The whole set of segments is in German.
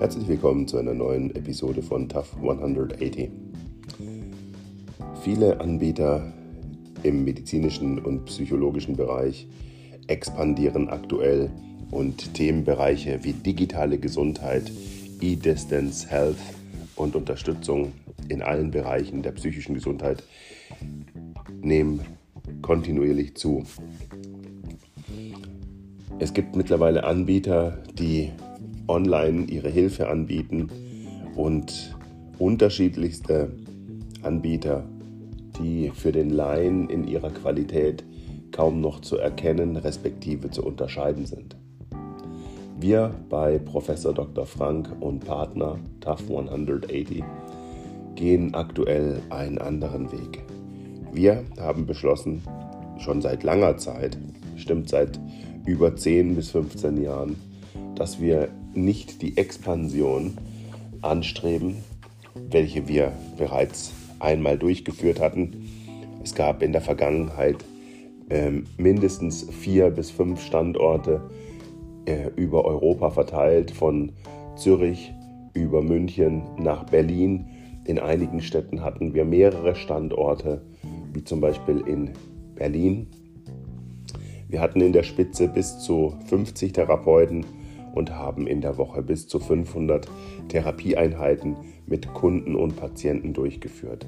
Herzlich willkommen zu einer neuen Episode von Tough 180. Viele Anbieter im medizinischen und psychologischen Bereich expandieren aktuell und Themenbereiche wie digitale Gesundheit, E-Distance Health und Unterstützung in allen Bereichen der psychischen Gesundheit nehmen kontinuierlich zu. Es gibt mittlerweile Anbieter, die online ihre Hilfe anbieten und unterschiedlichste Anbieter, die für den Laien in ihrer Qualität kaum noch zu erkennen respektive zu unterscheiden sind. Wir bei Professor Dr. Frank und Partner TAF 180 gehen aktuell einen anderen Weg. Wir haben beschlossen, schon seit langer Zeit, bestimmt seit über 10 bis 15 Jahren, dass wir nicht die Expansion anstreben, welche wir bereits einmal durchgeführt hatten. Es gab in der Vergangenheit äh, mindestens vier bis fünf Standorte äh, über Europa verteilt, von Zürich über München nach Berlin. In einigen Städten hatten wir mehrere Standorte, wie zum Beispiel in Berlin wir hatten in der Spitze bis zu 50 Therapeuten und haben in der Woche bis zu 500 Therapieeinheiten mit Kunden und Patienten durchgeführt.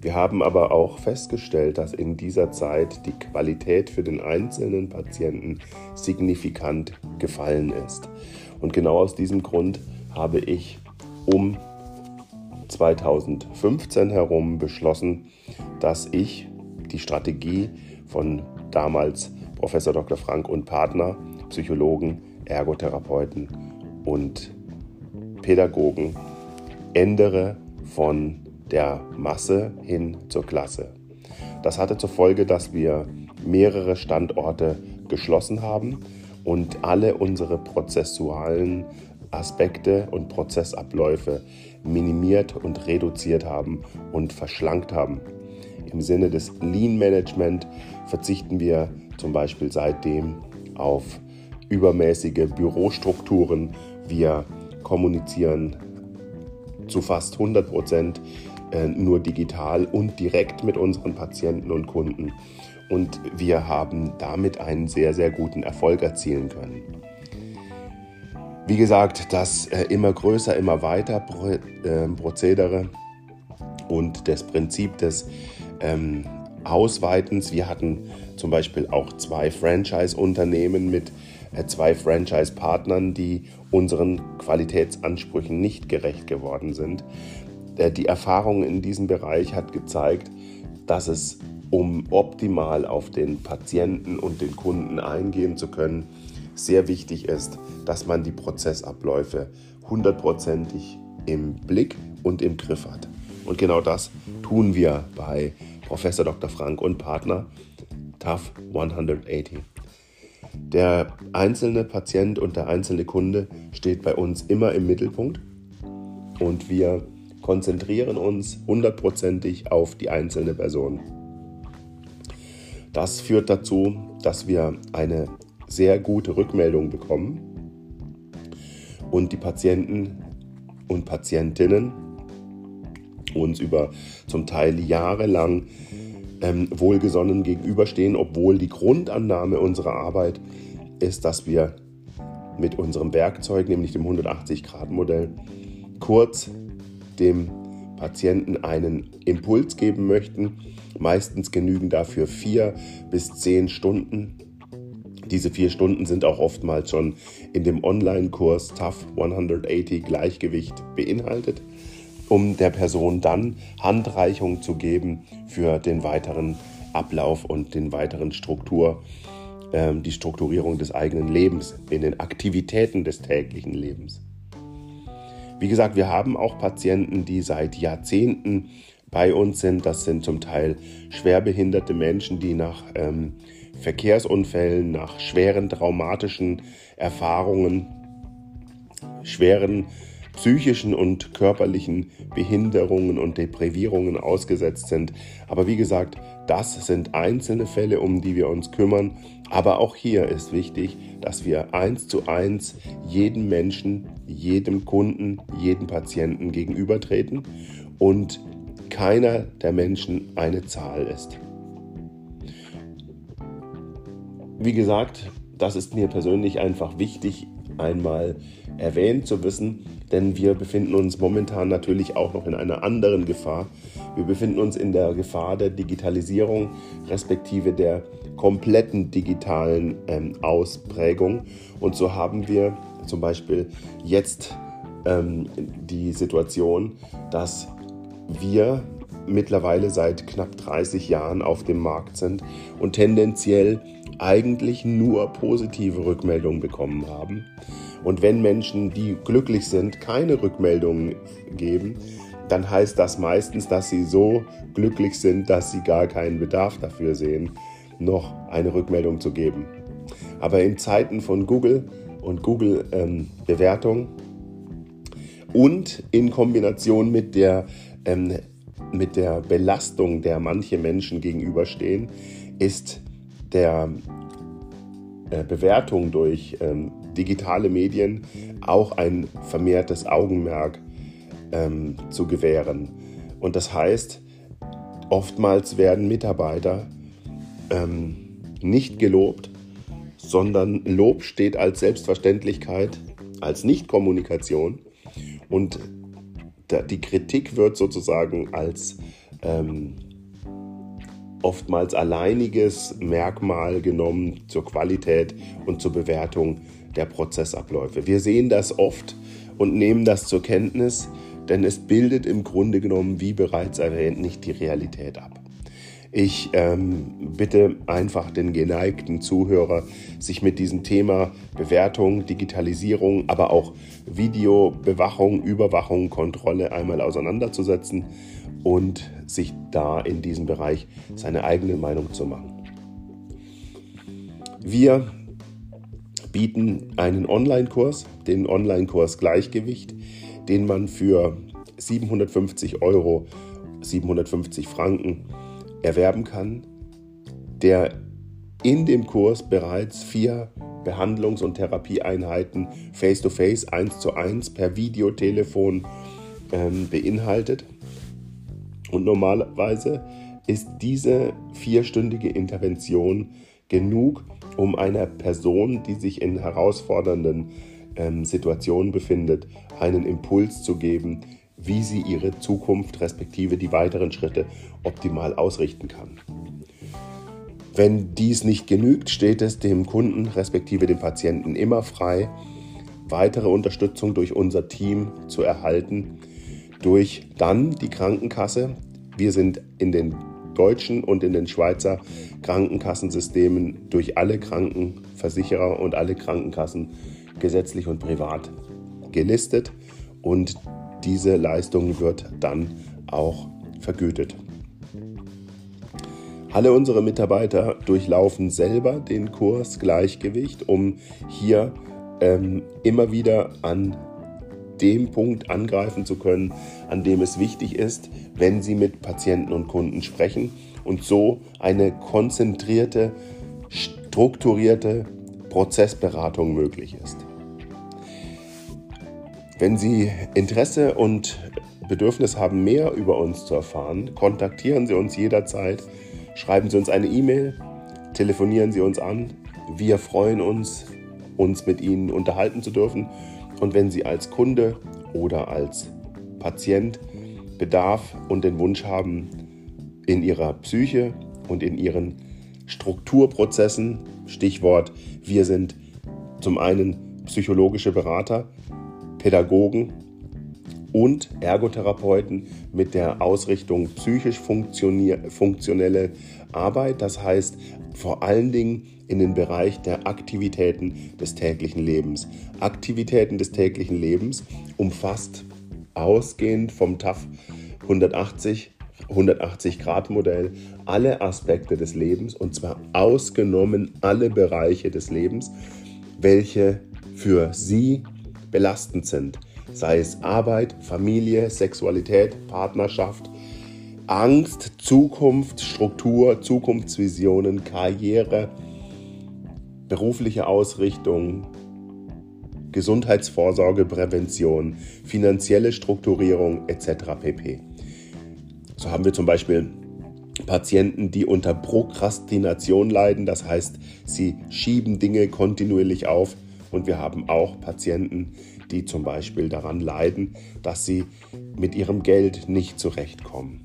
Wir haben aber auch festgestellt, dass in dieser Zeit die Qualität für den einzelnen Patienten signifikant gefallen ist. Und genau aus diesem Grund habe ich um 2015 herum beschlossen, dass ich die Strategie von damals Professor Dr. Frank und Partner, Psychologen, Ergotherapeuten und Pädagogen ändere von der Masse hin zur Klasse. Das hatte zur Folge, dass wir mehrere Standorte geschlossen haben und alle unsere prozessualen Aspekte und Prozessabläufe minimiert und reduziert haben und verschlankt haben. Im Sinne des Lean Management verzichten wir zum Beispiel seitdem auf übermäßige Bürostrukturen. Wir kommunizieren zu fast 100 Prozent äh, nur digital und direkt mit unseren Patienten und Kunden. Und wir haben damit einen sehr, sehr guten Erfolg erzielen können. Wie gesagt, das äh, immer größer, immer weiter äh, Prozedere und das Prinzip des ähm, Ausweitens. Wir hatten zum Beispiel auch zwei Franchise-Unternehmen mit zwei Franchise-Partnern, die unseren Qualitätsansprüchen nicht gerecht geworden sind. Äh, die Erfahrung in diesem Bereich hat gezeigt, dass es, um optimal auf den Patienten und den Kunden eingehen zu können, sehr wichtig ist, dass man die Prozessabläufe hundertprozentig im Blick und im Griff hat. Und genau das tun wir bei Professor Dr. Frank und Partner TAF 180. Der einzelne Patient und der einzelne Kunde steht bei uns immer im Mittelpunkt und wir konzentrieren uns hundertprozentig auf die einzelne Person. Das führt dazu, dass wir eine sehr gute Rückmeldung bekommen und die Patienten und Patientinnen uns über zum Teil jahrelang ähm, wohlgesonnen gegenüberstehen, obwohl die Grundannahme unserer Arbeit ist, dass wir mit unserem Werkzeug, nämlich dem 180-Grad-Modell, kurz dem Patienten einen Impuls geben möchten. Meistens genügen dafür vier bis zehn Stunden. Diese vier Stunden sind auch oftmals schon in dem Online-Kurs TAF 180 Gleichgewicht beinhaltet um der Person dann Handreichung zu geben für den weiteren Ablauf und den weiteren Struktur, äh, die Strukturierung des eigenen Lebens in den Aktivitäten des täglichen Lebens. Wie gesagt, wir haben auch Patienten, die seit Jahrzehnten bei uns sind. Das sind zum Teil schwerbehinderte Menschen, die nach ähm, Verkehrsunfällen, nach schweren traumatischen Erfahrungen, schweren psychischen und körperlichen Behinderungen und Deprivierungen ausgesetzt sind. Aber wie gesagt, das sind einzelne Fälle, um die wir uns kümmern. Aber auch hier ist wichtig, dass wir eins zu eins jedem Menschen, jedem Kunden, jedem Patienten gegenübertreten und keiner der Menschen eine Zahl ist. Wie gesagt, das ist mir persönlich einfach wichtig, einmal erwähnt zu wissen, denn wir befinden uns momentan natürlich auch noch in einer anderen Gefahr. Wir befinden uns in der Gefahr der Digitalisierung respektive der kompletten digitalen ähm, Ausprägung. Und so haben wir zum Beispiel jetzt ähm, die Situation, dass wir mittlerweile seit knapp 30 Jahren auf dem Markt sind und tendenziell eigentlich nur positive Rückmeldungen bekommen haben. Und wenn Menschen, die glücklich sind, keine Rückmeldungen geben, dann heißt das meistens, dass sie so glücklich sind, dass sie gar keinen Bedarf dafür sehen, noch eine Rückmeldung zu geben. Aber in Zeiten von Google und Google-Bewertung ähm, und in Kombination mit der, ähm, mit der Belastung, der manche Menschen gegenüberstehen, ist der äh, Bewertung durch ähm, digitale Medien auch ein vermehrtes Augenmerk ähm, zu gewähren. Und das heißt, oftmals werden Mitarbeiter ähm, nicht gelobt, sondern Lob steht als Selbstverständlichkeit, als Nichtkommunikation und die Kritik wird sozusagen als ähm, oftmals alleiniges Merkmal genommen zur Qualität und zur Bewertung der Prozessabläufe. Wir sehen das oft und nehmen das zur Kenntnis, denn es bildet im Grunde genommen, wie bereits erwähnt, nicht die Realität ab. Ich ähm, bitte einfach den geneigten Zuhörer, sich mit diesem Thema Bewertung, Digitalisierung, aber auch Videobewachung, Überwachung, Kontrolle einmal auseinanderzusetzen und sich da in diesem Bereich seine eigene Meinung zu machen. Wir bieten einen Online-Kurs, den Online-Kurs Gleichgewicht, den man für 750 Euro, 750 Franken erwerben kann, der in dem Kurs bereits vier Behandlungs- und Therapieeinheiten face-to-face, eins zu eins per Videotelefon ähm, beinhaltet. Und normalerweise ist diese vierstündige Intervention genug, um einer Person, die sich in herausfordernden ähm, Situationen befindet, einen Impuls zu geben, wie sie ihre Zukunft respektive die weiteren Schritte optimal ausrichten kann. Wenn dies nicht genügt, steht es dem Kunden respektive dem Patienten immer frei, weitere Unterstützung durch unser Team zu erhalten, durch dann die Krankenkasse. Wir sind in den deutschen und in den Schweizer Krankenkassensystemen durch alle Krankenversicherer und alle Krankenkassen gesetzlich und privat gelistet und diese Leistung wird dann auch vergütet. Alle unsere Mitarbeiter durchlaufen selber den Kurs Gleichgewicht, um hier ähm, immer wieder an dem Punkt angreifen zu können, an dem es wichtig ist, wenn Sie mit Patienten und Kunden sprechen und so eine konzentrierte, strukturierte Prozessberatung möglich ist. Wenn Sie Interesse und Bedürfnis haben, mehr über uns zu erfahren, kontaktieren Sie uns jederzeit, schreiben Sie uns eine E-Mail, telefonieren Sie uns an. Wir freuen uns, uns mit Ihnen unterhalten zu dürfen. Und wenn Sie als Kunde oder als Patient Bedarf und den Wunsch haben, in Ihrer Psyche und in Ihren Strukturprozessen, Stichwort, wir sind zum einen psychologische Berater, Pädagogen und Ergotherapeuten mit der Ausrichtung psychisch funktionelle Arbeit. Das heißt vor allen Dingen in den Bereich der Aktivitäten des täglichen Lebens. Aktivitäten des täglichen Lebens umfasst ausgehend vom TAF 180 180 Grad Modell alle Aspekte des Lebens und zwar ausgenommen alle Bereiche des Lebens, welche für Sie belastend sind, sei es Arbeit, Familie, Sexualität, Partnerschaft, Angst, Zukunft, Struktur, Zukunftsvisionen, Karriere, berufliche Ausrichtung, Gesundheitsvorsorge, Prävention, finanzielle Strukturierung etc. pp. So haben wir zum Beispiel Patienten, die unter Prokrastination leiden, das heißt, sie schieben Dinge kontinuierlich auf. Und wir haben auch Patienten, die zum Beispiel daran leiden, dass sie mit ihrem Geld nicht zurechtkommen.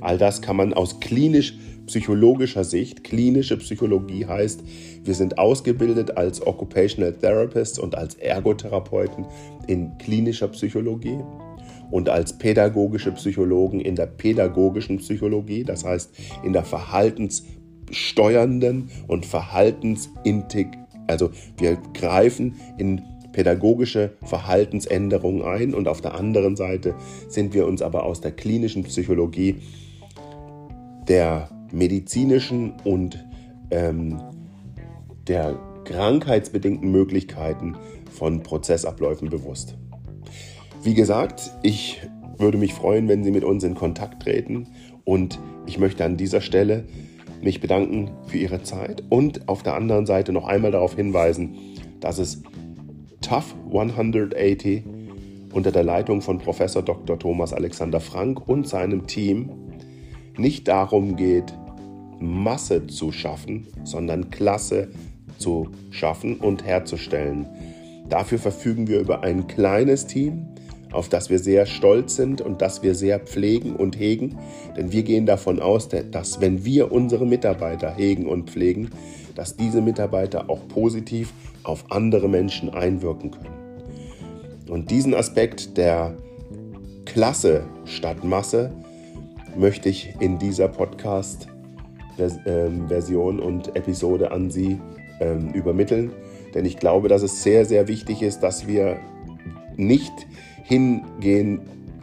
All das kann man aus klinisch-psychologischer Sicht, klinische Psychologie heißt, wir sind ausgebildet als Occupational Therapists und als Ergotherapeuten in klinischer Psychologie und als pädagogische Psychologen in der pädagogischen Psychologie, das heißt in der verhaltenssteuernden und verhaltensintegriert. Also wir greifen in pädagogische Verhaltensänderungen ein und auf der anderen Seite sind wir uns aber aus der klinischen Psychologie der medizinischen und ähm, der krankheitsbedingten Möglichkeiten von Prozessabläufen bewusst. Wie gesagt, ich würde mich freuen, wenn Sie mit uns in Kontakt treten und ich möchte an dieser Stelle mich bedanken für Ihre Zeit und auf der anderen Seite noch einmal darauf hinweisen, dass es Tough 180 unter der Leitung von Professor Dr. Thomas Alexander Frank und seinem Team nicht darum geht, Masse zu schaffen, sondern Klasse zu schaffen und herzustellen. Dafür verfügen wir über ein kleines Team, auf das wir sehr stolz sind und das wir sehr pflegen und hegen. Denn wir gehen davon aus, dass wenn wir unsere Mitarbeiter hegen und pflegen, dass diese Mitarbeiter auch positiv auf andere Menschen einwirken können. Und diesen Aspekt der Klasse statt Masse möchte ich in dieser Podcast-Version und Episode an Sie ähm, übermitteln. Denn ich glaube, dass es sehr, sehr wichtig ist, dass wir nicht hingehen,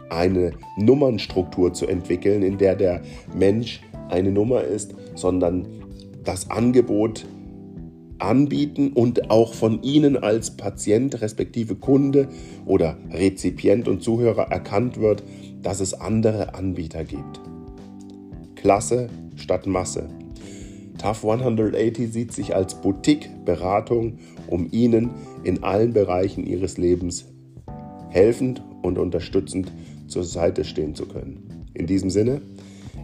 eine Nummernstruktur zu entwickeln, in der der Mensch eine Nummer ist, sondern das Angebot anbieten und auch von Ihnen als Patient respektive Kunde oder Rezipient und Zuhörer erkannt wird, dass es andere Anbieter gibt. Klasse statt Masse. TAF 180 sieht sich als Boutique-Beratung, um Ihnen in allen Bereichen Ihres Lebens helfend und unterstützend zur Seite stehen zu können. In diesem Sinne,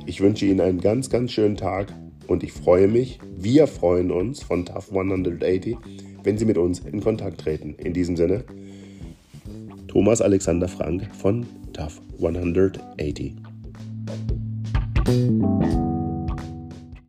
ich wünsche Ihnen einen ganz, ganz schönen Tag und ich freue mich, wir freuen uns von TAF 180, wenn Sie mit uns in Kontakt treten. In diesem Sinne, Thomas Alexander Frank von TAF 180.